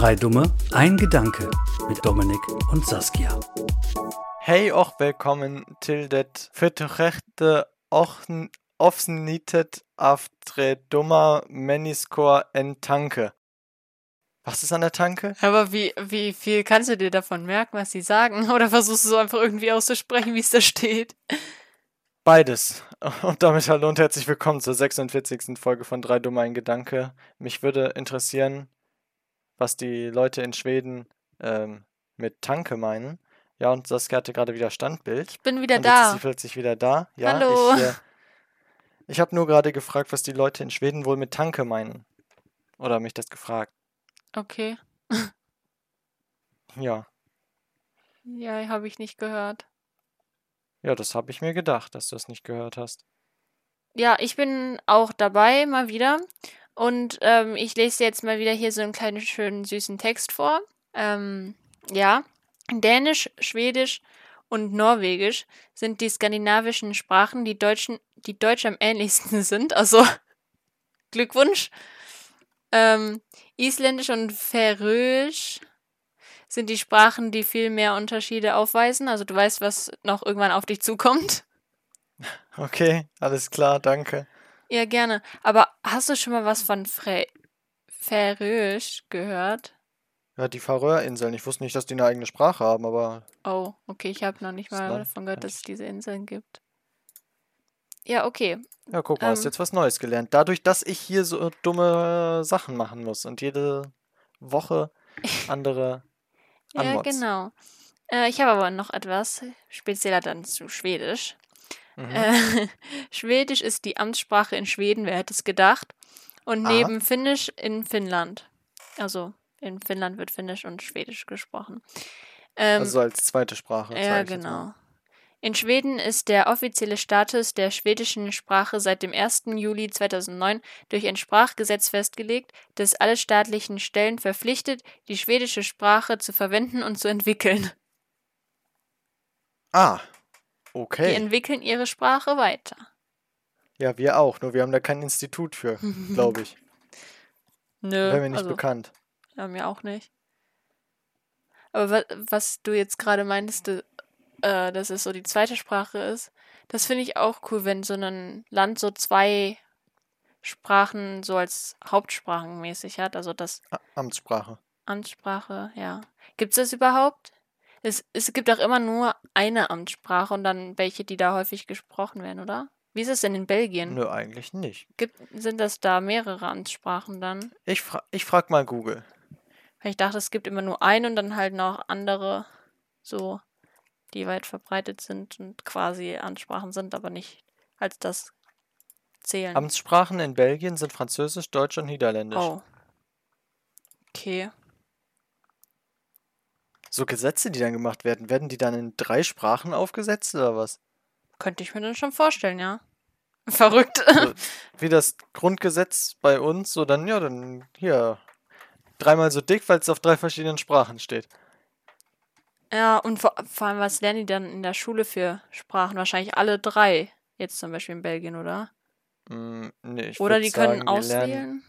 Drei Dumme, ein Gedanke mit Dominik und Saskia. Hey och willkommen till det förträchte avsnittet av Tre dumma människor en tanke. Was ist an der Tanke? Aber wie, wie viel kannst du dir davon merken, was sie sagen? Oder versuchst du so einfach irgendwie auszusprechen, wie es da steht? Beides. Und damit hallo und herzlich willkommen zur 46. Folge von Drei Dumme ein Gedanke. Mich würde interessieren, was die Leute in Schweden ähm, mit Tanke meinen. Ja, und Saskia hatte gerade wieder Standbild. Ich bin wieder und da. Jetzt ist sie plötzlich wieder da. Ja, Hallo. Ich, äh, ich habe nur gerade gefragt, was die Leute in Schweden wohl mit Tanke meinen. Oder mich das gefragt. Okay. Ja. Ja, habe ich nicht gehört. Ja, das habe ich mir gedacht, dass du es nicht gehört hast. Ja, ich bin auch dabei, mal wieder. Und ähm, ich lese jetzt mal wieder hier so einen kleinen, schönen, süßen Text vor. Ähm, ja. Dänisch, Schwedisch und Norwegisch sind die skandinavischen Sprachen, die, Deutschen, die Deutsch am ähnlichsten sind. Also, Glückwunsch. Ähm, Isländisch und Färöisch sind die Sprachen, die viel mehr Unterschiede aufweisen. Also du weißt, was noch irgendwann auf dich zukommt. Okay, alles klar, danke. Ja, gerne. Aber hast du schon mal was von Fre Färöisch gehört? Ja, die Färöerinseln. Ich wusste nicht, dass die eine eigene Sprache haben, aber Oh, okay, ich habe noch nicht mal davon gehört, dass es diese Inseln gibt. Ja, okay. ja, guck mal, hast Ähm. jetzt was Neues gelernt. Dadurch, dass ich hier so dumme Sachen machen muss und jede Woche andere Ja, Anmods. genau. Äh, ich habe aber noch etwas spezieller dann zu Schwedisch. Mhm. Äh, Schwedisch ist die Amtssprache in Schweden, wer hätte es gedacht? Und Aha. neben Finnisch in Finnland. Also in Finnland wird Finnisch und Schwedisch gesprochen. Ähm, Also als zweite Sprache. ja, genau. In Schweden ist der offizielle Status der schwedischen Sprache seit dem 1. Juli 2009 durch ein Sprachgesetz festgelegt, das alle staatlichen Stellen verpflichtet, die schwedische Sprache zu verwenden und zu entwickeln. Ah, Die okay. entwickeln ihre Sprache weiter. Ja, wir auch, nur wir haben da kein Institut für, glaube ich. Nö, Wäre mir nicht also, bekannt. ja, mir auch nicht. Aber wa was du jetzt gerade meintest, äh, dass es so die zweite Sprache ist, das finde ich auch cool, wenn so ein Land so zwei Sprachen so als Hauptsprachenmäßig hat. Also das Amtssprache. Amtssprache, ja. Gibt es das überhaupt? Es, es gibt auch immer nur eine Amtssprache und dann welche, die da häufig gesprochen werden, oder? Wie ist es denn in Belgien? Nö, eigentlich nicht. Gibt, sind das da mehrere Amtssprachen dann? Ich, fra ich frag mal Google. Weil ich dachte, es gibt immer nur eine und dann halt noch andere, so, die weit verbreitet sind und quasi Ansprachen sind, aber nicht als das zählen. Amtssprachen in Belgien sind Französisch, Deutsch und Niederländisch. oh. Okay. So Gesetze, die dann gemacht werden, werden die dann in drei Sprachen aufgesetzt oder was? Könnte ich mir dann schon vorstellen, ja. Verrückt. So, wie das Grundgesetz bei uns, so dann, ja, dann hier dreimal so dick, weil es auf drei verschiedenen Sprachen steht. Ja, und vor, vor allem, was lernen die dann in der Schule für Sprachen? Wahrscheinlich alle drei. Jetzt zum Beispiel in Belgien, oder? Mm, nee, ich oder die können sagen, die auswählen.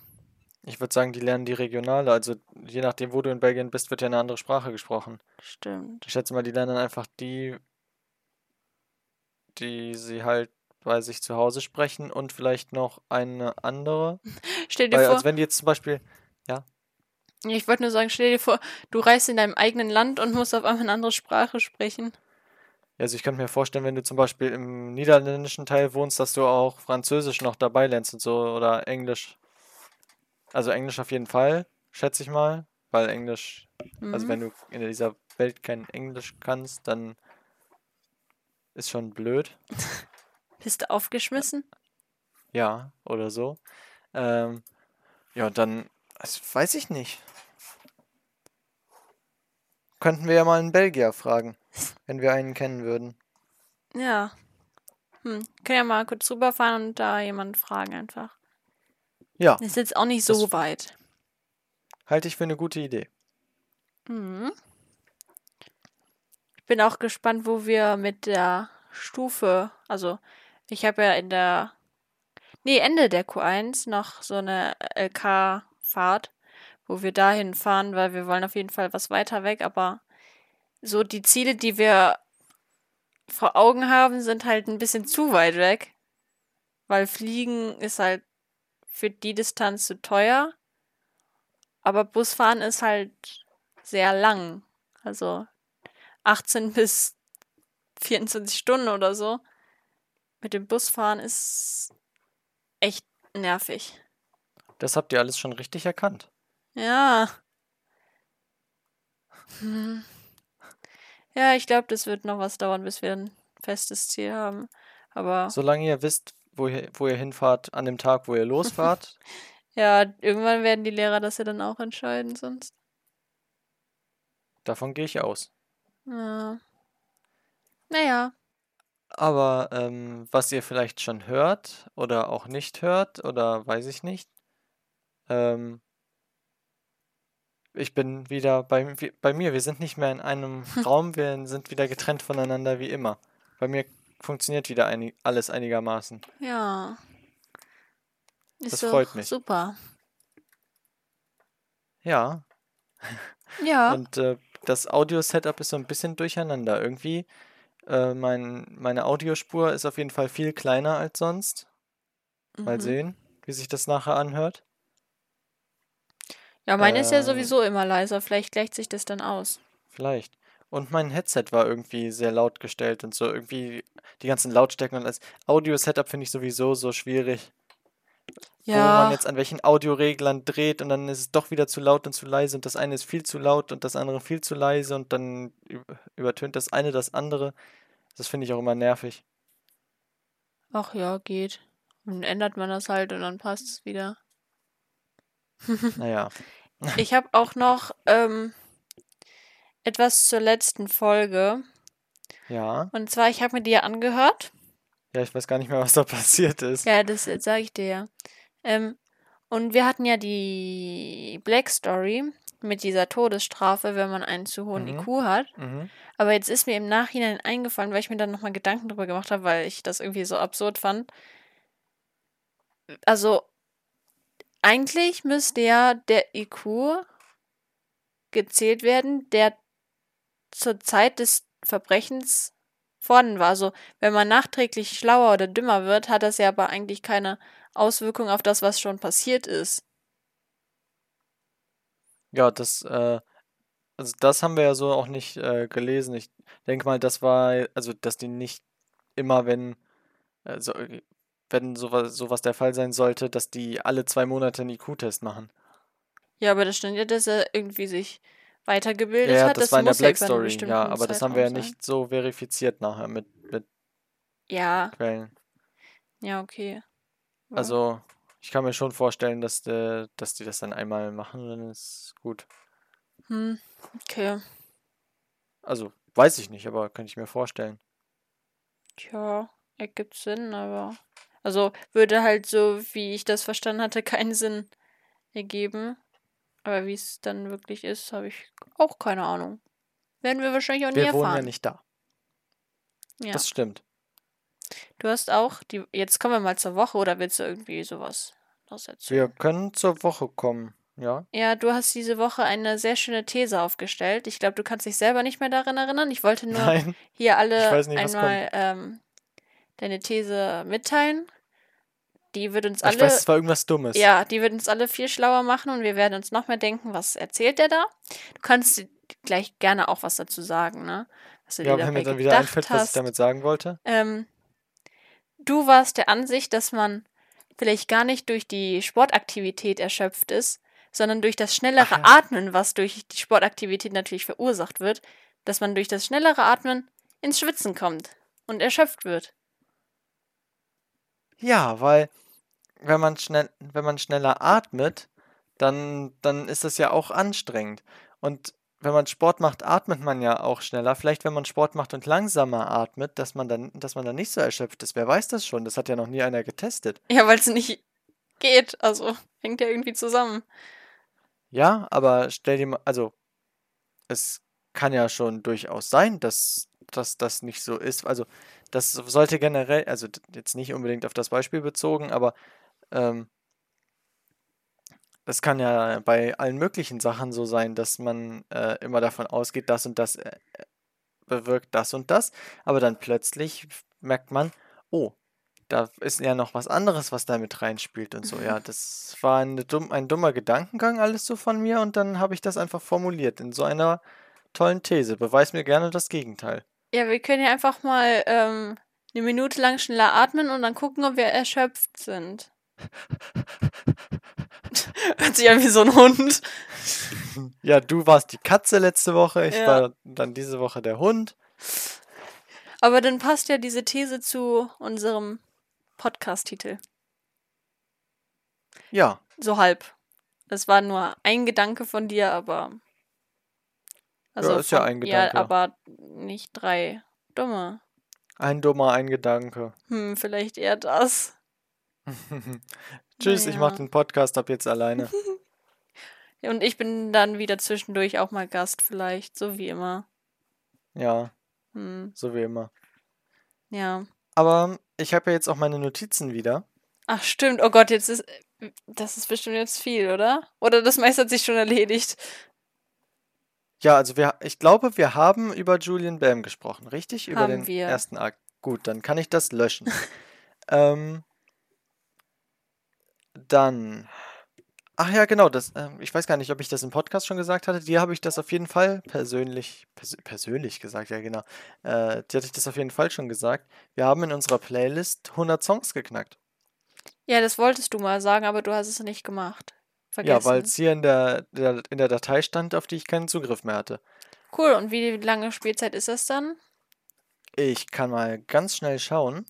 Ich würde sagen, die lernen die regionale. Also je nachdem, wo du in Belgien bist, wird ja eine andere Sprache gesprochen. Stimmt. Ich schätze mal, die lernen einfach die, die sie halt bei sich zu Hause sprechen und vielleicht noch eine andere. Stell dir Weil, vor, als wenn die jetzt zum Beispiel, ich wollte nur sagen, stell dir vor, du reist in deinem eigenen Land und musst auf einmal eine andere Sprache sprechen. also ich könnte mir vorstellen, wenn du zum Beispiel im niederländischen Teil wohnst, dass du auch Französisch noch dabei lernst und so oder Englisch. Also Englisch auf jeden Fall, schätze ich mal, weil Englisch, also Mhm. wenn du in dieser Welt kein Englisch kannst, dann ist schon blöd. Bist du aufgeschmissen? Ja, oder so. Ähm, ja, dann, das weiß ich nicht. Könnten wir ja mal einen Belgier fragen, wenn wir einen kennen würden. Ja. Hm. Können ja mal kurz rüberfahren und da jemanden fragen einfach. Ja, Ist jetzt auch nicht so Das- weit. halte ich für eine gute Idee. Mhm. Ich bin auch gespannt, wo wir mit der Stufe, also ich habe ja in der, nee, Ende der Q1 noch so eine LK-Fahrt, wo wir dahin fahren, weil wir wollen auf jeden Fall was weiter weg, aber so die Ziele, die wir vor Augen haben, sind halt ein bisschen zu weit weg. Weil Fliegen ist halt für die Distanz zu teuer. Aber Busfahren ist halt sehr lang. Also 18 bis 24 Stunden oder so. Mit dem Busfahren ist echt nervig. Das habt ihr alles schon richtig erkannt. Ja. Hm. Ja, ich glaube, das wird noch was dauern, bis wir ein festes Ziel haben. Aber Solange ihr wisst, wo ihr, wo ihr hinfahrt, an dem Tag, wo ihr losfahrt, ja, irgendwann werden die Lehrer das ja dann auch entscheiden, sonst. davon gehe ich aus. Ja. Naja. Aber ähm, was ihr vielleicht schon hört oder auch nicht hört oder weiß ich nicht, ähm, ich bin wieder bei, wie- bei mir. Wir sind nicht mehr in einem Raum, wir sind wieder getrennt voneinander wie immer. Bei mir funktioniert wieder einig, alles einigermaßen. Ja. Ist Das freut mich. Super. Ja, Ja. und äh, das Audio-Setup ist so ein bisschen durcheinander. Irgendwie, äh, mein, meine Audiospur ist auf jeden Fall viel kleiner als sonst. Mal Mhm. sehen, wie sich das nachher anhört. Ja, meine ist ja Äh, sowieso immer leiser. Vielleicht gleicht sich das dann aus. Vielleicht. Und mein Headset war irgendwie sehr laut gestellt und so. Irgendwie die ganzen Lautstärken und das Audio-Setup finde ich sowieso so schwierig. Wo man Ja. jetzt an welchen Audioreglern dreht und dann ist es doch wieder zu laut und zu leise und das eine ist viel zu laut und das andere viel zu leise und dann üb- übertönt das eine das andere. Das finde ich auch immer nervig. Ach ja, geht. Dann ändert man das halt und dann passt es wieder. Naja. Ich habe auch noch ähm, etwas zur letzten Folge. Ja. Und zwar, ich habe mir die ja angehört. Ja, ich weiß gar nicht mehr, was da passiert ist. Ja, das sage ich dir ja. Ähm, und wir hatten ja die Black Story mit dieser Todesstrafe, wenn man einen zu hohen Mhm. IQ hat. Mhm. Aber jetzt ist mir im Nachhinein eingefallen, weil ich mir dann nochmal Gedanken drüber gemacht habe, weil ich das irgendwie so absurd fand. Also, eigentlich müsste ja der IQ gezählt werden, der zur Zeit des Verbrechens vorhanden war. Also, wenn man nachträglich schlauer oder dümmer wird, hat das ja aber eigentlich keine Auswirkung auf das, was schon passiert ist. Ja, das, äh, also das haben wir ja so auch nicht äh, gelesen. Ich denke mal, das war, also dass die nicht immer, wenn, also, wenn sowas, sowas der Fall sein sollte, dass die alle zwei Monate einen IQ-Test machen. Ja, aber das stand ja, dass er irgendwie sich weitergebildet ja, hat. das war in der ja Black einen Story, ja, aber das haben wir ja nicht so verifiziert nachher mit, mit Ja, Quellen. ja, okay. Ja. Also, ich kann mir schon vorstellen, dass, der, dass die das dann einmal machen, dann ist gut. Hm, okay. Also, weiß ich nicht, aber könnte ich mir vorstellen. Tja, ergibt Sinn, aber. Also würde halt so, wie ich das verstanden hatte, keinen Sinn ergeben. Aber wie es dann wirklich ist, habe ich auch keine Ahnung. Werden wir wahrscheinlich auch nie Wir wohnen ja erfahren. nicht da. Ja. Das stimmt. Du hast auch die. Jetzt kommen wir mal zur Woche oder willst du irgendwie sowas noch erzählen? Wir können zur Woche kommen, ja? Ja, du hast diese Woche eine sehr schöne These aufgestellt. Ich glaube, du kannst dich selber nicht mehr daran erinnern. Ich wollte nur Nein, hier alle nicht, einmal ähm, deine These mitteilen. Die wird uns ich alle. weiß, es war irgendwas Dummes. Ja, die wird uns alle viel schlauer machen und wir werden uns noch mehr denken, was erzählt der da? Du kannst gleich gerne auch was dazu sagen, ne? Was du Ja, dir wenn mir dann wieder einfällt, was ich hast. damit sagen wollte. Ähm, du warst der Ansicht, dass man vielleicht gar nicht durch die Sportaktivität erschöpft ist, sondern durch das schnellere Ach ja. Atmen, was durch die Sportaktivität natürlich verursacht wird, dass man durch das schnellere Atmen ins Schwitzen kommt und erschöpft wird. Ja, weil wenn man schnell, wenn man schneller atmet, dann, dann ist das ja auch anstrengend. Und wenn man Sport macht, atmet man ja auch schneller. Vielleicht, wenn man Sport macht und langsamer atmet, dass man dann, dass man dann nicht so erschöpft ist. Wer weiß das schon? Das hat ja noch nie einer getestet. Ja, weil es nicht geht. Also hängt ja irgendwie zusammen. Ja, aber stell dir mal, also es kann ja schon durchaus sein, dass, dass das nicht so ist. Also das sollte generell, also jetzt nicht unbedingt auf das Beispiel bezogen, aber ähm, es kann ja bei allen möglichen Sachen so sein, dass man äh, immer davon ausgeht, das und das äh, bewirkt das und das, aber dann plötzlich merkt man, oh, da ist ja noch was anderes, was da mit reinspielt und so. Ja, das war dumm, ein dummer Gedankengang alles so von mir und dann habe ich das einfach formuliert in so einer tollen These. Beweis mir gerne das Gegenteil. Ja, wir können ja einfach mal ähm, eine Minute lang schneller atmen und dann gucken, ob wir erschöpft sind. Hört sich an wie so ein Hund. Ja, du warst die Katze letzte Woche, ich Ja. war dann diese Woche der Hund. Aber dann passt ja diese These zu unserem Podcast-Titel. Ja, So halb. Das war nur ein Gedanke von dir, aber. Also ist ja von- ein Gedanke. Ja, aber nicht drei dumme. ein dummer, ein Gedanke. Hm, vielleicht eher das. Tschüss, ich Naja. mach den Podcast ab jetzt alleine. Und ich bin dann wieder zwischendurch auch mal Gast, vielleicht, so wie immer. Ja, Hm, so wie immer. ja. Aber ich habe ja jetzt auch meine Notizen wieder. Ach, stimmt. Oh Gott, jetzt ist. Das ist bestimmt jetzt viel, oder? Oder das meiste hat sich schon erledigt. Ja, also wir, ich glaube, wir haben über Julian Bam gesprochen, richtig? Über Haben den wir. ersten Akt. Gut, dann kann ich das löschen. ähm, dann. Ach ja, genau, das, ähm, ich weiß gar nicht, ob ich das im Podcast schon gesagt hatte. Dir habe ich das auf jeden Fall persönlich, pers persönlich gesagt, ja genau. Äh, dir hatte ich das auf jeden Fall schon gesagt. Wir haben in unserer Playlist 100 Songs geknackt. Ja, das wolltest du mal sagen, aber du hast es nicht gemacht. Vergessen. Ja, weil es hier in der, der, in der Datei stand, auf die ich keinen Zugriff mehr hatte. Cool, und wie lange Spielzeit ist das dann? Ich kann mal ganz schnell schauen,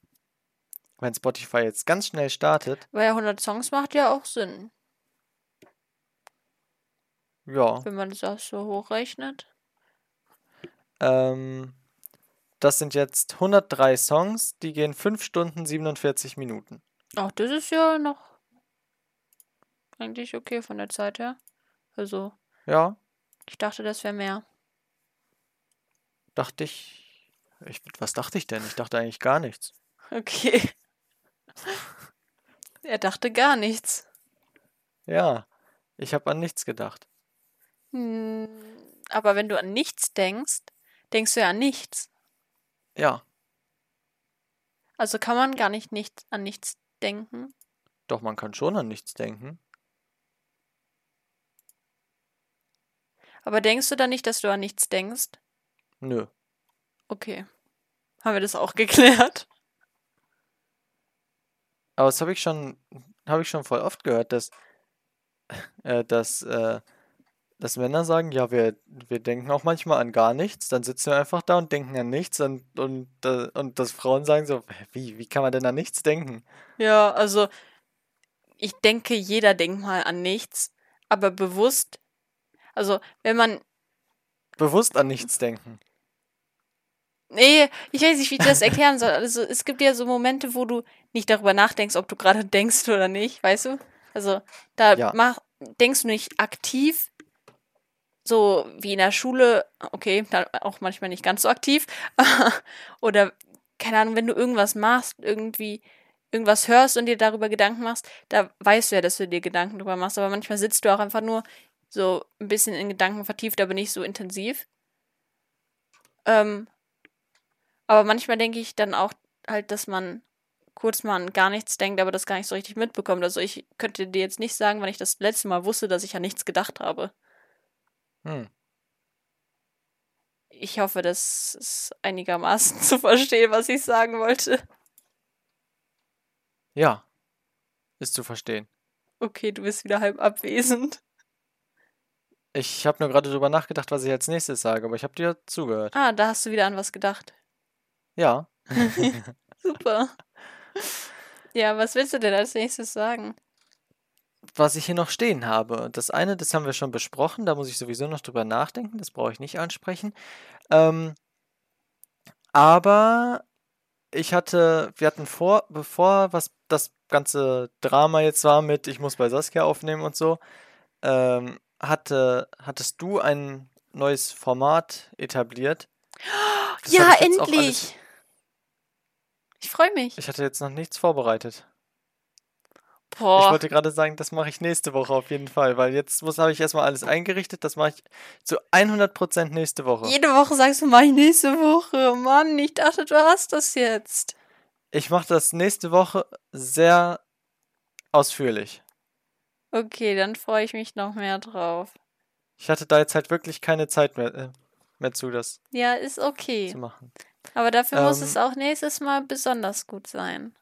wenn Spotify jetzt ganz schnell startet. Weil ja 100 Songs macht ja auch Sinn, Ja, wenn man das so hochrechnet. ähm, das sind jetzt 103 Songs, die gehen 5 Stunden 47 Minuten. Ach, das ist ja noch eigentlich okay von der Zeit her. Also, Ja, ich dachte, das wäre mehr. dachte ich, ich. Was dachte ich denn? Ich dachte eigentlich gar nichts. Okay. er dachte gar nichts. Ja, ich habe an nichts gedacht. Hm, aber wenn du an nichts denkst, denkst du ja an nichts. Ja, Also kann man gar nicht, nicht an nichts denken. doch, man kann schon an nichts denken. Aber denkst du dann nicht, dass du an nichts denkst? Nö. Okay. Haben wir das auch geklärt? Aber das habe ich schon, habe ich schon voll oft gehört, dass, äh, dass, äh, dass Männer sagen, ja, wir, wir denken auch manchmal an gar nichts, dann sitzen wir einfach da und denken an nichts und, und, äh, und dass Frauen sagen so, "Hä, wie, wie kann man denn an nichts denken? Ja, also ich denke, jeder denkt mal an nichts, aber bewusst. Also, wenn man. Bewusst an nichts denken. Nee, ich weiß nicht, wie ich das erklären soll. Also, es gibt ja so Momente, wo du nicht darüber nachdenkst, ob du gerade denkst oder nicht, weißt du? Also, da Ja. mach, denkst du nicht aktiv, so wie in der Schule, okay, dann auch manchmal nicht ganz so aktiv. oder, keine Ahnung, wenn du irgendwas machst, irgendwie irgendwas hörst und dir darüber Gedanken machst, da weißt du ja, dass du dir Gedanken darüber machst, aber manchmal sitzt du auch einfach nur so ein bisschen in Gedanken vertieft, aber nicht so intensiv. Ähm, aber manchmal denke ich dann auch halt, dass man kurz mal an gar nichts denkt, aber das gar nicht so richtig mitbekommt. Also ich könnte dir jetzt nicht sagen, wann ich das letzte Mal wusste, dass ich an nichts gedacht habe. Hm. Ich hoffe, das ist einigermaßen zu verstehen, was ich sagen wollte. Ja, ist zu verstehen. Okay, du bist wieder halb abwesend. Ich habe nur gerade drüber nachgedacht, was ich als nächstes sage, aber ich habe dir zugehört. Ah, da hast du wieder an was gedacht. Ja, Super. Ja, was willst du denn als nächstes sagen? was ich hier noch stehen habe. Das eine, das haben wir schon besprochen, da muss ich sowieso noch drüber nachdenken, das brauche ich nicht ansprechen. Ähm, aber ich hatte, wir hatten vor, bevor was das ganze Drama jetzt war mit, ich muss bei Saskia aufnehmen und so, ähm, hatte, hattest du ein neues Format etabliert. Das ja, ich endlich! Ich freue mich. Ich hatte jetzt noch nichts vorbereitet. Ich Boah, wollte gerade sagen, das mache ich nächste Woche auf jeden Fall, weil jetzt muss habe ich erstmal alles eingerichtet. Das mache ich zu 100% nächste Woche. jede Woche sagst du, mach ich nächste Woche. Mann, ich dachte, du hast das jetzt. Ich mache das nächste Woche sehr ausführlich. Okay, dann freue ich mich noch mehr drauf. Ich hatte da jetzt halt wirklich keine Zeit mehr, äh, mehr zu, das Ja, ist okay. zu machen. Aber dafür muss es Ähm. auch nächstes Mal besonders gut sein.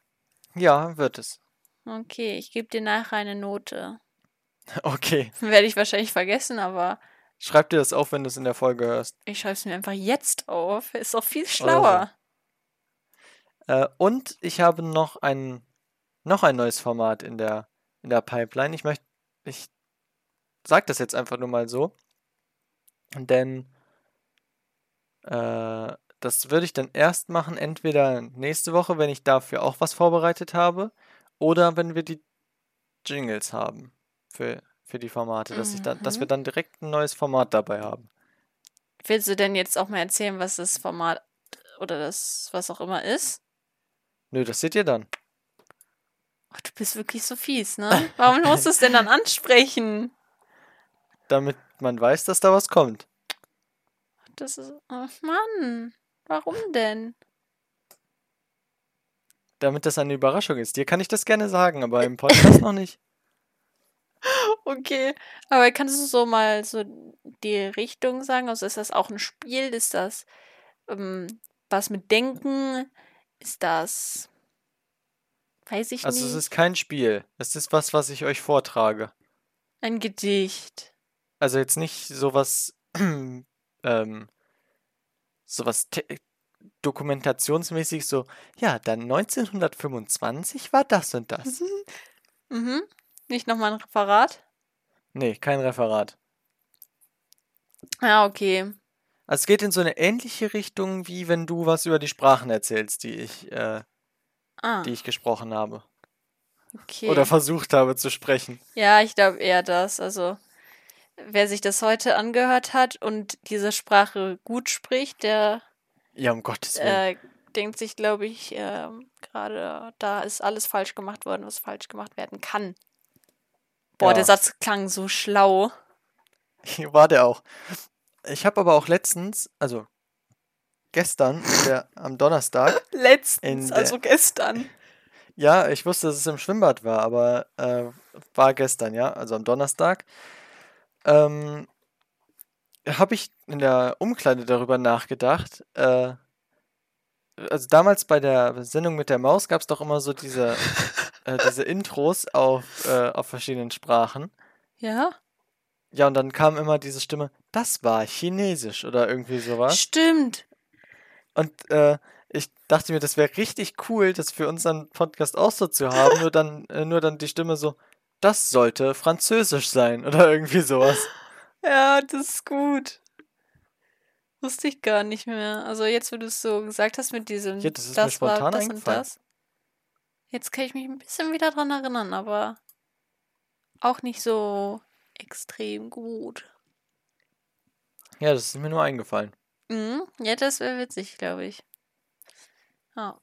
Ja, wird es. Okay, ich gebe dir nachher eine Note. Okay. Werde ich wahrscheinlich vergessen, aber Schreib dir das auf, wenn du es in der Folge hörst. ich schreibe es mir einfach jetzt auf. Ist doch viel schlauer. Äh, und ich habe noch ein, noch ein neues Format in der, in der Pipeline. Ich möchte, ich sag das jetzt einfach nur mal so. Denn äh, das würde ich dann erst machen, entweder nächste Woche, wenn ich dafür auch was vorbereitet habe, oder wenn wir die Jingles haben für, für die Formate, dass ich dann, dass wir Mhm. dann direkt ein neues Format dabei haben. Willst du denn jetzt auch mal erzählen, was das Format oder das, was auch immer ist? Nö, das seht ihr dann. Ach, du bist wirklich so fies, ne? Warum musst du es denn dann ansprechen? Damit man weiß, dass da was kommt. Das ist. Ach Mann. Warum denn? Damit das eine Überraschung ist. Dir kann ich das gerne sagen, aber im Podcast noch nicht. Okay. Aber kannst du so mal so die Richtung sagen? Also ist das auch ein Spiel? Ist das ähm, was mit Denken? Ist das. Weiß ich Also es nicht. ist kein Spiel. Es ist was, was ich euch vortrage. Ein Gedicht. Also jetzt nicht sowas, ähm, sowas dokumentationsmäßig so, ja, dann 1925 war das und das. Mhm. Nicht nochmal ein Referat? Nee, kein Referat. Ja, okay. Also es geht in so eine ähnliche Richtung, wie wenn du was über die Sprachen erzählst, die ich, äh, Ah, die ich gesprochen habe. okay. Oder versucht habe zu sprechen. Ja, ich glaube eher das. Also, wer sich das heute angehört hat und diese Sprache gut spricht, der Ja, um Gottes Willen. äh, denkt sich, glaube ich, ähm, gerade da ist alles falsch gemacht worden, was falsch gemacht werden kann. Boah, Ja. der Satz klang so schlau. War der auch. Ich habe aber auch letztens, also gestern, der, am Donnerstag, Letztens, der- also gestern. ja, ich wusste, dass es im Schwimmbad war, aber äh, war gestern, ja, also am Donnerstag, ähm, habe ich in der Umkleide darüber nachgedacht. Äh, also damals bei der Sendung mit der Maus gab es doch immer so diese, äh, diese Intros auf, äh, auf verschiedenen Sprachen. Ja? Ja, und dann kam immer diese Stimme, das war Chinesisch oder irgendwie sowas. Stimmt. Und äh, ich dachte mir, das wäre richtig cool, das für unseren Podcast auch so zu haben. Nur dann, äh, nur dann die Stimme so, das sollte Französisch sein oder irgendwie sowas. Ja, das ist gut. Wusste ich gar nicht mehr. Also jetzt, wo du es so gesagt hast mit diesem Ja, das ist mir war das und das. Jetzt kann ich mich ein bisschen wieder dran erinnern, aber auch nicht so extrem gut. Ja, das ist mir nur eingefallen. Mhm. Ja, das wäre witzig, glaube ich. Ja.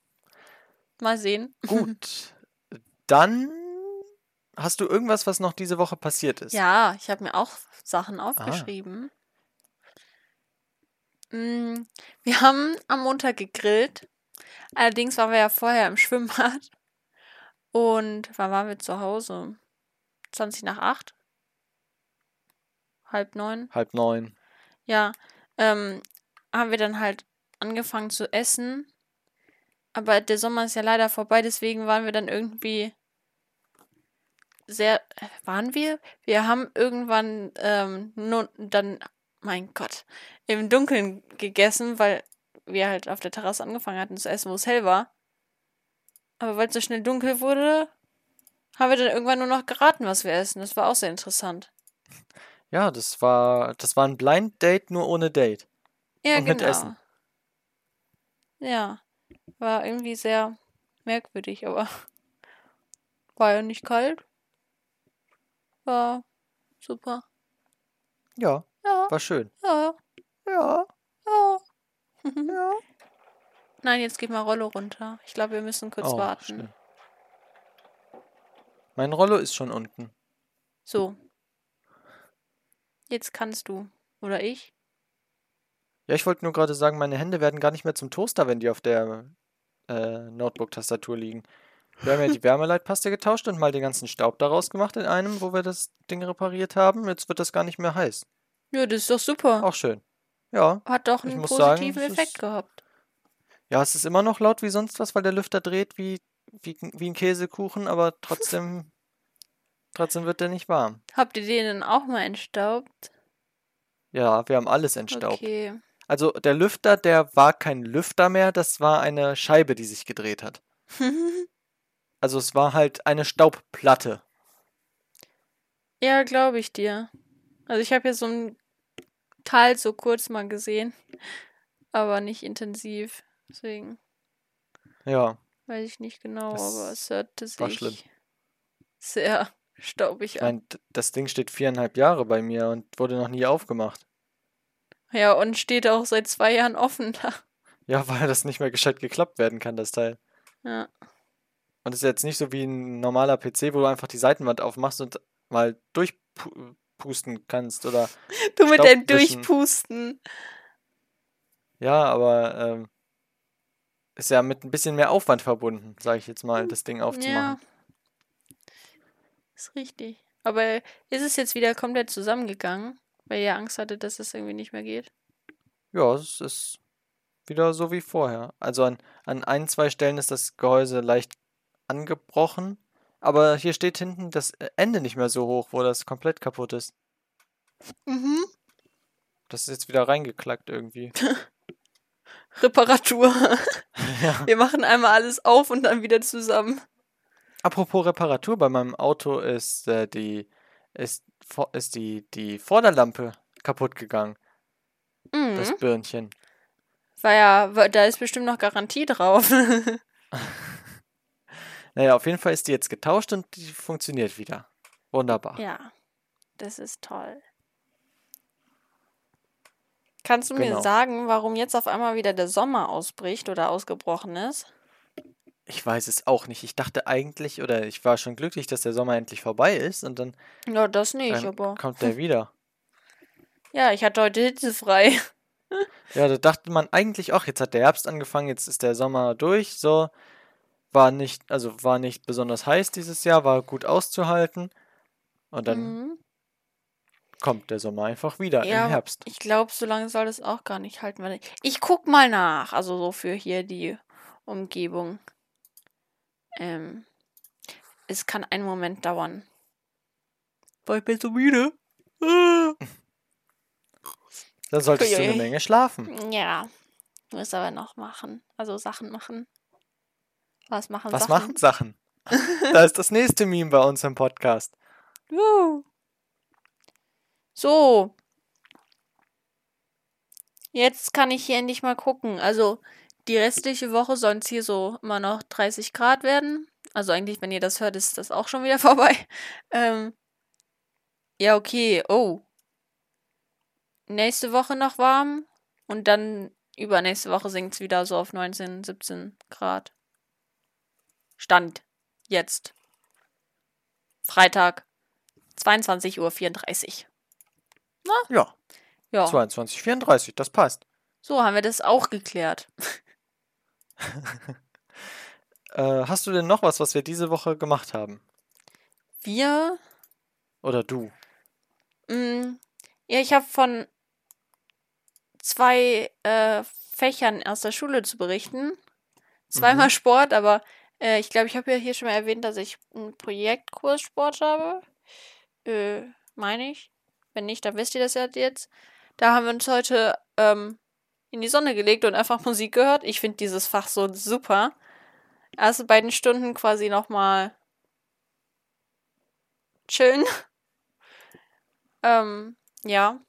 Mal sehen. Gut. Dann hast du irgendwas, was noch diese Woche passiert ist? Ja, ich habe mir auch Sachen aufgeschrieben. Mm, Wir haben am Montag gegrillt. Allerdings waren wir ja vorher im Schwimmbad. Und wann waren wir zu Hause? 20 nach 8? Halb neun? Halb neun. Ja, ähm, haben wir dann halt angefangen zu essen. Aber der Sommer ist ja leider vorbei, deswegen waren wir dann irgendwie sehr. Waren wir? Wir haben irgendwann ähm, nur dann, mein Gott, im Dunkeln gegessen, weil wir halt auf der Terrasse angefangen hatten zu essen, wo es hell war. Aber weil es so schnell dunkel wurde, haben wir dann irgendwann nur noch geraten, was wir essen. Das war auch sehr interessant. Ja, das war, das war ein Blind Date, nur ohne Date. Ja, Und genau. mit Essen. Ja, war irgendwie sehr merkwürdig, aber war ja nicht kalt. War super. Ja, Ja, war schön. ja, Ja, ja. ja. Nein, jetzt geht mal Rollo runter. Ich glaube, wir müssen kurz Oh, warten. schnell. Mein Rollo ist schon unten. So. Jetzt kannst du. Oder ich? Ja, ich wollte nur gerade sagen, meine Hände werden gar nicht mehr zum Toaster, wenn die auf der äh, Notebook-Tastatur liegen. Wir haben ja die Wärmeleitpaste getauscht und mal den ganzen Staub daraus gemacht in einem, wo wir das Ding repariert haben. Jetzt wird das gar nicht mehr heiß. Ja, das ist doch super. Auch schön. Ja. Hat doch einen sagen, positiven es Effekt ist- gehabt. Ja, es ist immer noch laut wie sonst was, weil der Lüfter dreht wie, wie, wie ein Käsekuchen, aber trotzdem, trotzdem wird der nicht warm. Habt ihr den dann auch mal entstaubt? Ja, wir haben alles entstaubt. Okay. Also der Lüfter, der war kein Lüfter mehr, das war eine Scheibe, die sich gedreht hat. Also es war halt eine Staubplatte. ja, glaube ich dir. Also ich habe ja so ein Teil so kurz mal gesehen, aber nicht intensiv. Deswegen Ja, weiß ich nicht genau, Das aber es hörte war sich schlimm. sehr staubig ich an. meine, d- das Ding steht viereinhalb Jahre bei mir und wurde noch nie aufgemacht. Ja, und steht auch seit zwei Jahren offen da. Ja, weil das nicht mehr gescheit geklappt werden kann, das Teil. Ja. Und es ist jetzt nicht so wie ein normaler PC, wo du einfach die Seitenwand aufmachst und mal durchpusten kannst oder Du mit deinem. Durchpusten. ja, aber ähm, ist ja mit ein bisschen mehr Aufwand verbunden, sage ich jetzt mal, das Ding aufzumachen. Ja. Ist richtig. Aber ist es jetzt wieder komplett zusammengegangen, weil ihr Angst hattet, dass es irgendwie nicht mehr geht? Ja, es ist wieder so wie vorher. Also an, an ein, zwei Stellen ist das Gehäuse leicht angebrochen, aber hier steht hinten das Ende nicht mehr so hoch, wo das komplett kaputt ist. Mhm. Das ist jetzt wieder reingeklackt irgendwie. Reparatur. ja. Wir machen einmal alles auf und dann wieder zusammen. Apropos Reparatur, bei meinem Auto ist äh, die ist, ist die, die Vorderlampe kaputt gegangen, das Mhm. Birnchen. War ja, da ist bestimmt noch Garantie drauf. Naja, auf jeden Fall ist die jetzt getauscht und die funktioniert wieder. Wunderbar. ja, das ist toll. Kannst du mir Genau. sagen, warum jetzt auf einmal wieder der Sommer ausbricht oder ausgebrochen ist? Ich weiß es auch nicht. Ich dachte eigentlich, oder ich war schon glücklich, dass der Sommer endlich vorbei ist und dann, Ja, das nicht, aber. kommt der wieder. Ja, ich hatte heute hitzefrei. Ja, da dachte man eigentlich auch, jetzt hat der Herbst angefangen, jetzt ist der Sommer durch, so. War nicht, also war nicht besonders heiß dieses Jahr, war gut auszuhalten. Und dann Mhm. kommt der Sommer einfach wieder Ja, im Herbst. Ich glaube, so lange soll das auch gar nicht halten. Weil ich guck mal nach, also so für hier die Umgebung. Ähm, es kann einen Moment dauern. Weil ich bin so müde. Ah. Dann solltest du eine Uiui. Menge schlafen. Ja, muss aber noch machen. Also Sachen machen. Was machen Was Sachen? machen Sachen? da ist das nächste Meme bei uns im Podcast. Woo. So. Jetzt kann ich hier endlich mal gucken. Also, die restliche Woche sollen es hier so immer noch 30 Grad werden. Also, eigentlich, wenn ihr das hört, ist das auch schon wieder vorbei. Ähm, ja, okay. Oh. Nächste Woche noch warm. Und dann übernächste Woche sinkt es wieder so auf 19, 17 Grad. Stand. Jetzt. Freitag. 22.34 Uhr. Ja, Ja, 22,34, das passt. so haben wir das auch geklärt. Äh, hast du denn noch was, was wir diese Woche gemacht haben? Wir, Oder du? mh, ja, ich habe von zwei äh, Fächern aus der Schule zu berichten. Zweimal Mhm. Sport, aber äh, ich glaube, ich habe ja hier schon mal erwähnt, dass ich einen Projektkurs Sport habe. Äh, meine ich. Wenn nicht, dann wisst ihr das ja jetzt. Da haben wir uns heute ähm, in die Sonne gelegt und einfach Musik gehört. Ich finde dieses Fach so super. Erste beiden Stunden quasi nochmal chillen. ähm, ja.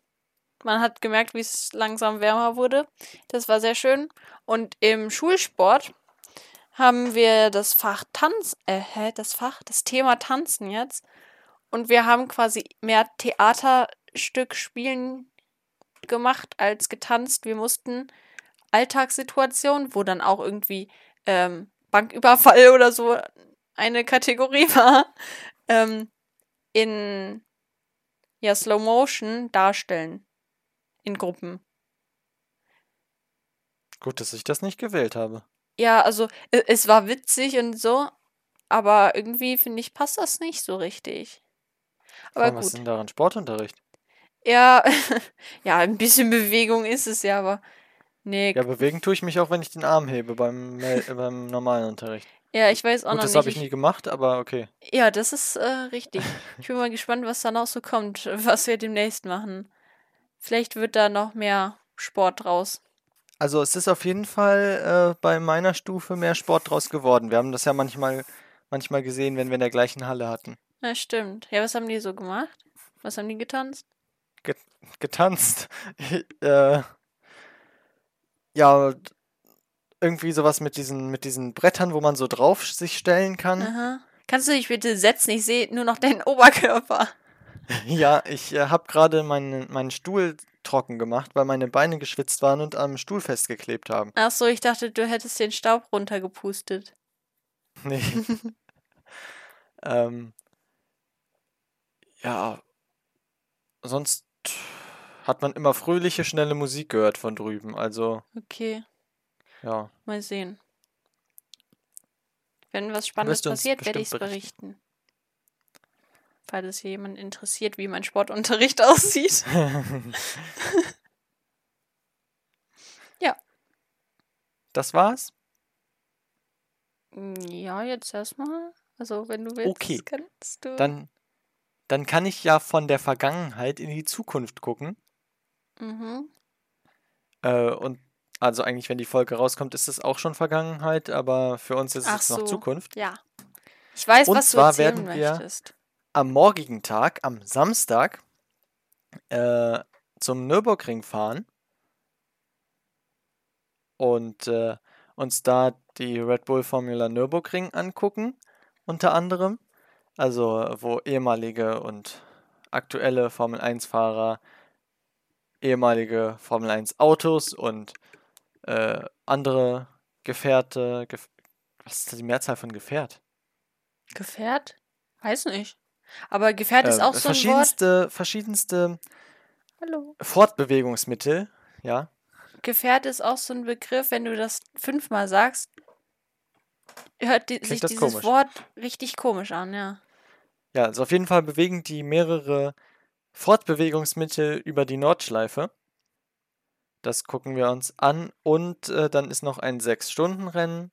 Man hat gemerkt, wie es langsam wärmer wurde. Das war sehr schön. Und im Schulsport haben wir das Fach Tanz, äh, hä, das Fach, das Thema Tanzen jetzt. Und wir haben quasi mehr Theaterstück spielen gemacht als getanzt. Wir mussten Alltagssituationen, wo dann auch irgendwie ähm, Banküberfall oder so eine Kategorie war, ähm, in ja, Slow Motion darstellen. In Gruppen. Gut, dass ich das nicht gewählt habe. Ja, also es war witzig und so, aber irgendwie finde ich, passt das nicht so richtig. Vor Aber allem, was ist gut. denn daran Sportunterricht? Ja, ja, ein bisschen Bewegung ist es ja, aber nee. Ja, bewegen tue ich mich auch, wenn ich den Arm hebe beim, beim normalen Unterricht. Ja, ich weiß auch Gut, noch das nicht. habe ich nie gemacht, aber okay. Ja, das ist äh, richtig. Ich bin mal gespannt, was da noch so kommt, was wir demnächst machen. Vielleicht wird da noch mehr Sport draus. Also es ist auf jeden Fall äh, bei meiner Stufe mehr Sport draus geworden. Wir haben das ja manchmal, manchmal gesehen, wenn wir in der gleichen Halle hatten. Ja, stimmt. Ja, was haben die so gemacht? Was haben die getanzt? Getanzt. äh, ja, irgendwie sowas mit diesen, mit diesen Brettern, wo man so drauf sich stellen kann. Aha. Kannst du dich bitte setzen? Ich sehe nur noch deinen Oberkörper. Ja, ich äh, habe gerade meinen, meinen Stuhl trocken gemacht, weil meine Beine geschwitzt waren und am Stuhl festgeklebt haben. Ach so, ich dachte, du hättest den Staub runtergepustet. Nee. ähm, ja, sonst hat man immer fröhliche, schnelle Musik gehört von drüben. Also, Okay, ja. mal sehen. Wenn was Spannendes passiert, werde ich es berichten. berichten. Falls es jemand interessiert, wie mein Sportunterricht aussieht. Ja. Das war's? Mm, Ja, jetzt erstmal. Also, wenn du willst, Okay. kannst du. Dann, dann kann ich ja von der Vergangenheit in die Zukunft gucken. Mhm. Äh, und also eigentlich, wenn die Folge rauskommt, ist es auch schon Vergangenheit, aber für uns ist Ach es noch so. Zukunft. Ja. Ich weiß, Und was du zwar erzählen werden wir- möchtest. Am morgigen Tag, am Samstag, äh, zum Nürburgring fahren und äh, uns da die Red Bull Formula Nürburgring angucken, unter anderem. Also, wo ehemalige und aktuelle Formel 1-Fahrer, ehemalige Formel 1 Autos und äh, andere Gefährte, gef was ist die Mehrzahl von Gefährt? Gefährt? Weiß nicht. Aber Gefährt ist Äh, auch so ein Wort. verschiedenste, verschiedenste Hallo. Fortbewegungsmittel, ja. Gefährt ist auch so ein Begriff, wenn du das fünfmal sagst, hört die, sich dieses komisch. Wort richtig komisch an, ja. Ja, also auf jeden Fall bewegen die mehrere Fortbewegungsmittel über die Nordschleife. Das gucken wir uns an. Und äh, dann ist noch ein 6-Stunden-Rennen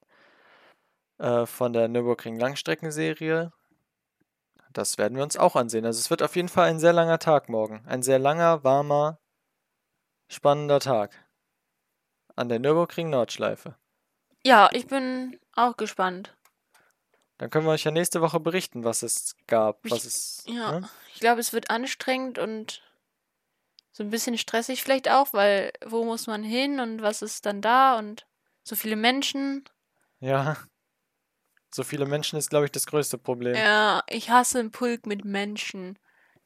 äh, von der Nürburgring Langstreckenserie. Das werden wir uns auch ansehen. Also es wird auf jeden Fall ein sehr langer Tag morgen. Ein sehr langer, warmer, spannender Tag. An der Nürburgring Nordschleife. Ja, ich bin auch gespannt. Dann können wir euch ja nächste Woche berichten, was es gab, Ich- was es. Ja, Ne? ich glaube, es wird anstrengend und so ein bisschen stressig vielleicht auch, weil wo muss man hin und was ist dann da und so viele Menschen. Ja. So viele Menschen ist, glaube ich, das größte Problem. Ja, ich hasse einen Pulk mit Menschen.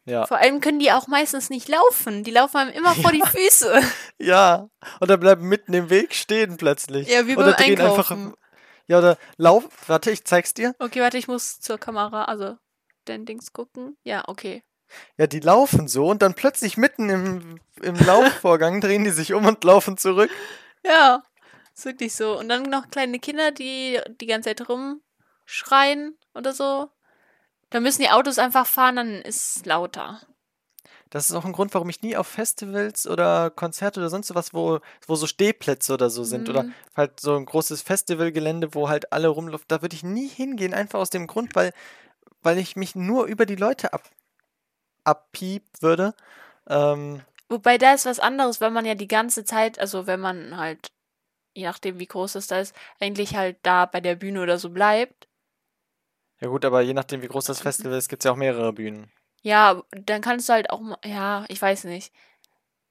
Ja. Vor allem können die auch meistens nicht laufen. Die laufen einem immer vor die Füße. Ja. Oder bleiben mitten im Weg stehen plötzlich. Ja, wie oder beim drehen einfach. Ja, oder lauf. Warte, ich zeig's dir. Okay, warte, ich muss zur Kamera, also den Dings gucken. Ja, okay. Ja, die laufen so und dann plötzlich mitten im, im Laufvorgang drehen die sich um und laufen zurück. Ja, ist wirklich so. Und dann noch kleine Kinder, die die ganze Zeit rumschreien oder so. Da müssen die Autos einfach fahren, dann ist es lauter. Das ist auch ein Grund, warum ich nie auf Festivals oder Konzerte oder sonst was, wo, wo so Stehplätze oder so sind. Oder Mhm. halt so ein großes Festivalgelände, wo halt alle rumlaufen. Da würde ich nie hingehen, einfach aus dem Grund, weil, weil ich mich nur über die Leute ab, abpiep würde. Ähm, Wobei da ist was anderes, wenn man ja die ganze Zeit, also wenn man halt, je nachdem wie groß es da ist, eigentlich halt da bei der Bühne oder so bleibt. ja gut, aber je nachdem, wie groß das Festival ist, gibt es ja auch mehrere Bühnen. Ja, dann kannst du halt auch mal, ja, ich weiß nicht.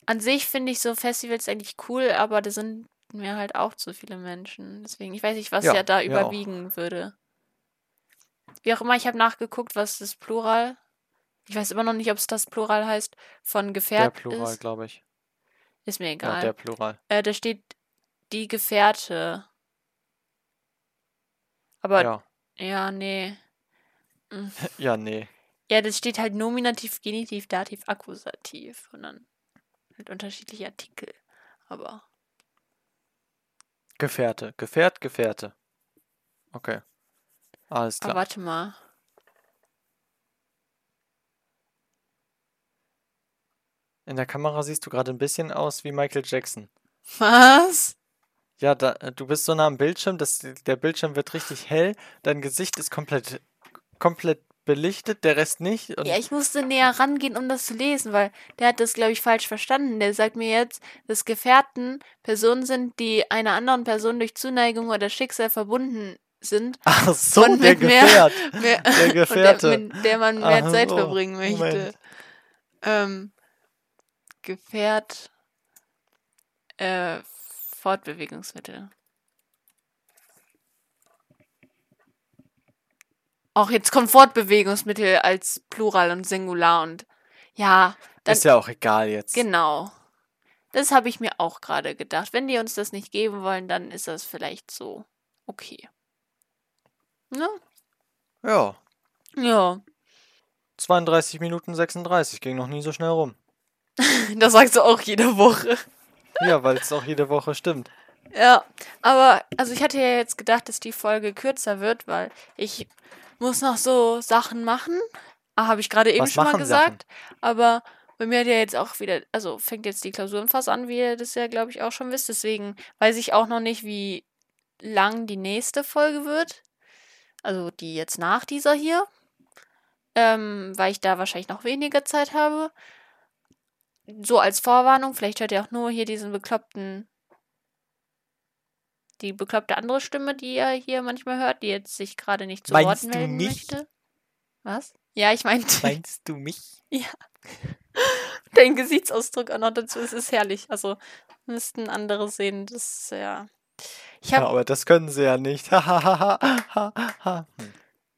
An sich finde ich so Festivals eigentlich cool, aber da sind mir halt auch zu viele Menschen. Deswegen, ich weiß nicht, was Ja, ja, da mir auch. überwiegen würde. Wie auch immer, ich habe nachgeguckt, was das Plural. Ich weiß immer noch nicht, ob es das Plural heißt, von Der Gefährt Plural, ist. glaube ich. Ist mir Ja, egal. der Plural. äh, da steht die Gefährte. Aber Ja. Ja, nee. Ja, nee. Ja, das steht halt Nominativ, Genitiv, Dativ, Akkusativ. Und dann halt unterschiedliche Artikel. Aber Gefährte. Gefährt, Gefährte. Okay. Alles Aber klar. warte mal. In der Kamera siehst du gerade ein bisschen aus wie Michael Jackson. Was? Ja, da, äh, du bist so nah am Bildschirm, dass der Bildschirm wird richtig hell, dein Gesicht ist komplett, komplett belichtet, der Rest nicht. Ja, ich musste näher rangehen, um das zu lesen, weil der hat das, glaube ich, falsch verstanden. Der sagt mir jetzt, dass Gefährten Personen sind, die einer anderen Person durch Zuneigung oder Schicksal verbunden sind. Ach so, und der mit mehr- Gefährt. Mehr, Der Gefährte. Der, mit der man mehr Ach Zeit so, verbringen möchte. Moment. Ähm, Gefährt. Äh, Fortbewegungsmittel. Auch jetzt kommt Fortbewegungsmittel als Plural und Singular und ja, dann Ist ja auch egal jetzt. genau. Das habe ich mir auch gerade gedacht. Wenn die uns das nicht geben wollen, dann ist das vielleicht so okay. Ne? Ja. Ja. 32 Minuten 36, ging noch nie so schnell rum. Das sagst du auch jede Woche. Ja, weil es auch jede Woche stimmt. Ja, aber also ich hatte ja jetzt gedacht, dass die Folge kürzer wird, weil ich muss noch so Sachen machen. Ah, habe ich gerade eben Was schon mal machen Sachen? gesagt. Aber bei mir hat ja jetzt auch wieder, also fängt jetzt die Klausurenphase an, wie ihr das ja, glaube ich, auch schon wisst. Deswegen weiß ich auch noch nicht, wie lang die nächste Folge wird. Also die jetzt nach dieser hier. Ähm, weil ich da wahrscheinlich noch weniger Zeit habe. So als Vorwarnung, vielleicht hört ihr auch nur hier diesen bekloppten die bekloppte andere Stimme, die ihr hier manchmal hört, die jetzt sich gerade nicht zu Meinst Wort melden möchte. Was? Ja, ich meinte Meinst du mich? dein Gesichtsausdruck auch noch dazu. Es ist herrlich. Also müssten andere sehen. Das ist ja. Ich Ja, habe, aber das können sie ja nicht.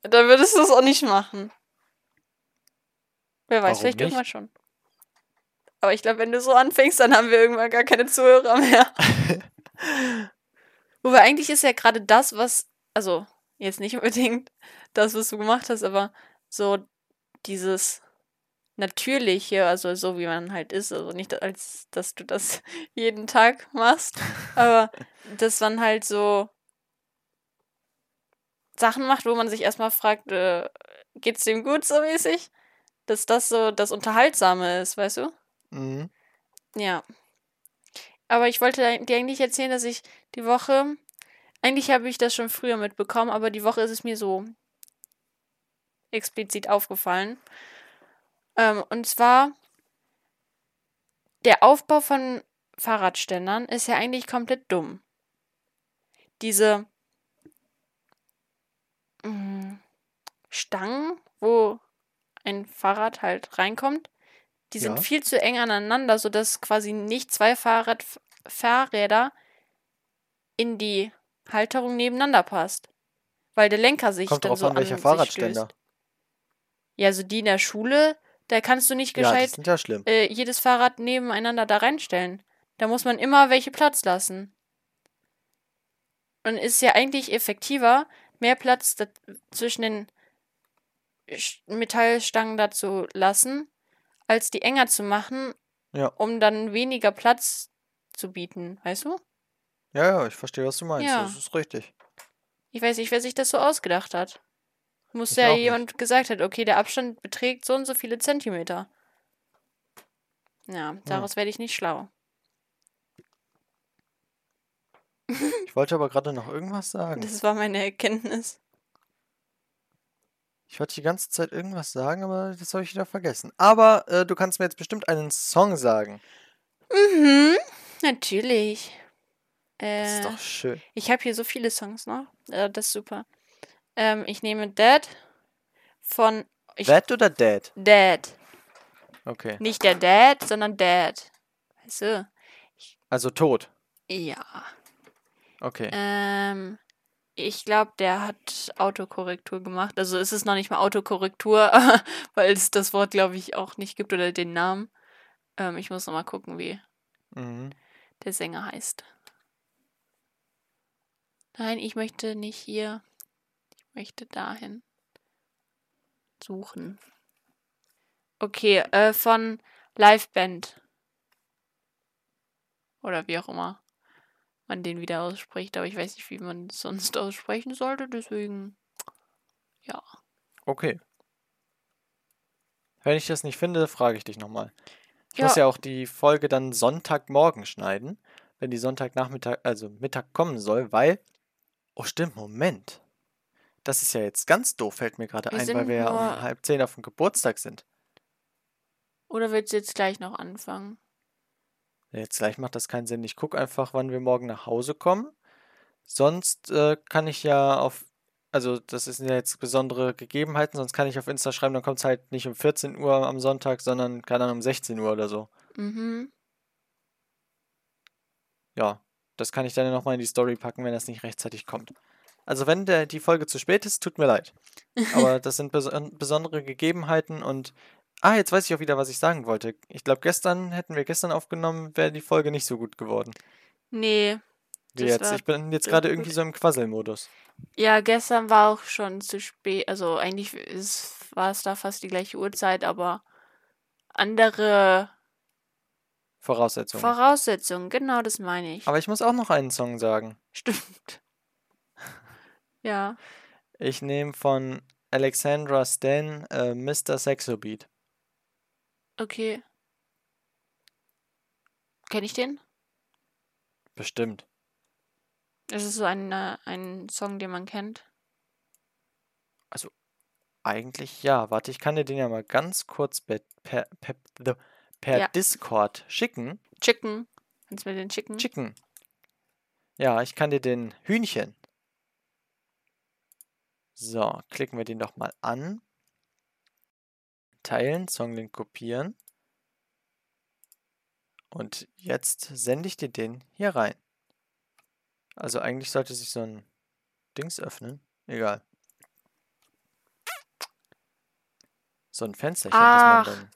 Hm. dann würdest du es auch nicht machen. Wer weiß, Warum vielleicht nicht? irgendwann schon. Aber ich glaube, wenn du so anfängst, dann haben wir irgendwann gar keine Zuhörer mehr. Wobei eigentlich ist ja gerade das, was, also jetzt nicht unbedingt das, was du gemacht hast, aber so dieses Natürliche, also so wie man halt ist, also nicht als, dass du das jeden Tag machst, aber dass man halt so Sachen macht, wo man sich erstmal fragt, äh, geht's dem gut so mäßig? Dass das so das Unterhaltsame ist, weißt du? Mhm. Ja. Aber ich wollte dir eigentlich erzählen, dass ich die Woche, eigentlich habe ich das schon früher mitbekommen, aber die Woche ist es mir so explizit aufgefallen. Ähm, und zwar, der Aufbau von Fahrradständern ist ja eigentlich komplett dumm. Diese mm, Stangen, wo ein Fahrrad halt reinkommt, die sind Ja. viel zu eng aneinander, sodass quasi nicht zwei Fahrrad Fahrräder in die Halterung nebeneinander passt. Weil der Lenker sich Kommt dann drauf so an, welcher sich Fahrradständer. Ja, also die in der Schule, da kannst du nicht Ja, gescheit ja schlimm. äh, jedes Fahrrad nebeneinander da reinstellen. Da muss man immer welche Platz lassen. Und ist ja eigentlich effektiver, mehr Platz zwischen den Metallstangen da zu lassen, als die enger zu machen, Ja. um dann weniger Platz zu bieten, weißt du? Ja, ja, ich verstehe, was du meinst. Ja. Das ist richtig. Ich weiß nicht, wer sich das so ausgedacht hat. Muss Ich ja auch nicht. jemand gesagt hat, okay, der Abstand beträgt so und so viele Zentimeter. Ja, daraus werde ich nicht schlau. Ich wollte aber gerade noch irgendwas sagen. Das war meine Erkenntnis. Ich wollte die ganze Zeit irgendwas sagen, aber das habe ich wieder vergessen. Aber äh, du kannst mir jetzt bestimmt einen Song sagen. Mhm, natürlich. Das Äh, ist doch schön. ich habe hier so viele Songs noch. Äh, das ist super. Ähm, ich nehme Dead von ich, Dad oder Dad? Dead. Okay. Nicht der Dad, sondern Dad. Weißt du? Also tot. Ja. Okay. Ähm, ich glaube, der hat Autokorrektur gemacht. Also es ist noch nicht mal Autokorrektur, weil es das Wort, glaube ich, auch nicht gibt oder den Namen. Ähm, ich muss noch mal gucken, wie Mhm. der Sänger heißt. Nein, ich möchte nicht hier. Ich möchte dahin. suchen. Okay, äh, von Liveband. Oder wie auch immer man den wieder ausspricht. Aber ich weiß nicht, wie man es sonst aussprechen sollte. Deswegen, ja. Okay. Wenn ich das nicht finde, frage ich dich nochmal. Ich Ja. muss ja auch die Folge dann Sonntagmorgen schneiden, wenn die Sonntagnachmittag, also Mittag kommen soll, weil. Oh, stimmt, Moment. Das ist ja jetzt ganz doof, fällt mir gerade ein, weil wir ja um halb zehn auf dem Geburtstag sind. Oder willst du jetzt gleich noch anfangen? Jetzt gleich macht das keinen Sinn. Ich gucke einfach, wann wir morgen nach Hause kommen. Sonst äh, kann ich ja auf, also das sind ja jetzt besondere Gegebenheiten, sonst kann ich auf Insta schreiben, dann kommt es halt nicht um 14 Uhr am Sonntag, sondern keine Ahnung, um 16 Uhr oder so. Mhm. Ja, das kann ich dann ja nochmal in die Story packen, wenn das nicht rechtzeitig kommt. Also wenn der, die Folge zu spät ist, tut mir leid. Aber das sind beson besondere Gegebenheiten und ah, jetzt weiß ich auch wieder, was ich sagen wollte. Ich glaube, gestern hätten wir gestern aufgenommen, wäre die Folge nicht so gut geworden. Nee. Wie jetzt. Ich bin jetzt gerade irgendwie so im Quasselmodus. Ja, gestern war auch schon zu spät. Also eigentlich war es da fast die gleiche Uhrzeit, aber andere Voraussetzungen. Voraussetzungen. Genau das meine ich. Aber ich muss auch noch einen Song sagen. Stimmt. Ja. Ich nehme von Alexandra Stan äh, Mr. Sexo Beat. Okay. Kenne ich den? Bestimmt. Ist es so ein, äh, ein Song, den man kennt? Eigentlich ja. Warte, ich kann dir den ja mal ganz kurz per, per, per, per Ja. Discord schicken. Chicken. Kannst du mir den schicken? Chicken. Ja, ich kann dir den Hühnchen. So, klicken wir den doch mal an. Teilen, Songlink kopieren. Und jetzt sende ich dir den hier rein. Also eigentlich sollte sich so ein Dings öffnen. Egal. So ein Fensterchen, Ach. das man dann.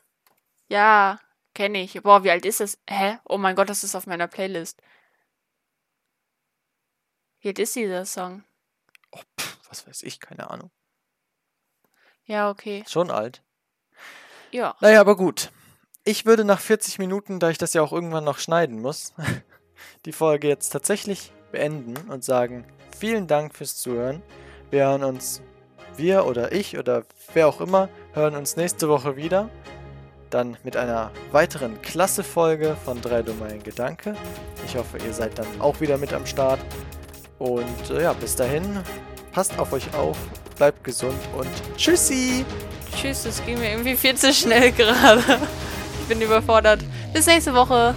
Ja, kenne ich. Boah, wie alt ist das? Hä? Oh mein Gott, das ist auf meiner Playlist. Wie alt ist dieser Song? Oh, pff, was weiß ich, keine Ahnung. Ja, okay. Schon alt. Ja. Naja, aber gut. Ich würde nach 40 Minuten, da ich das ja auch irgendwann noch schneiden muss, die Folge jetzt tatsächlich beenden und sagen, vielen Dank fürs Zuhören. Wir hören uns, wir oder ich oder wer auch immer, hören uns nächste Woche wieder. Dann mit einer weiteren klasse Folge von 3 Dumme ein Gedanke. Ich hoffe, ihr seid dann auch wieder mit am Start. Und äh, ja, bis dahin, passt auf euch auf, bleibt gesund und tschüssi! Tschüss, das ging mir irgendwie viel zu schnell gerade. Ich bin überfordert. Bis nächste Woche.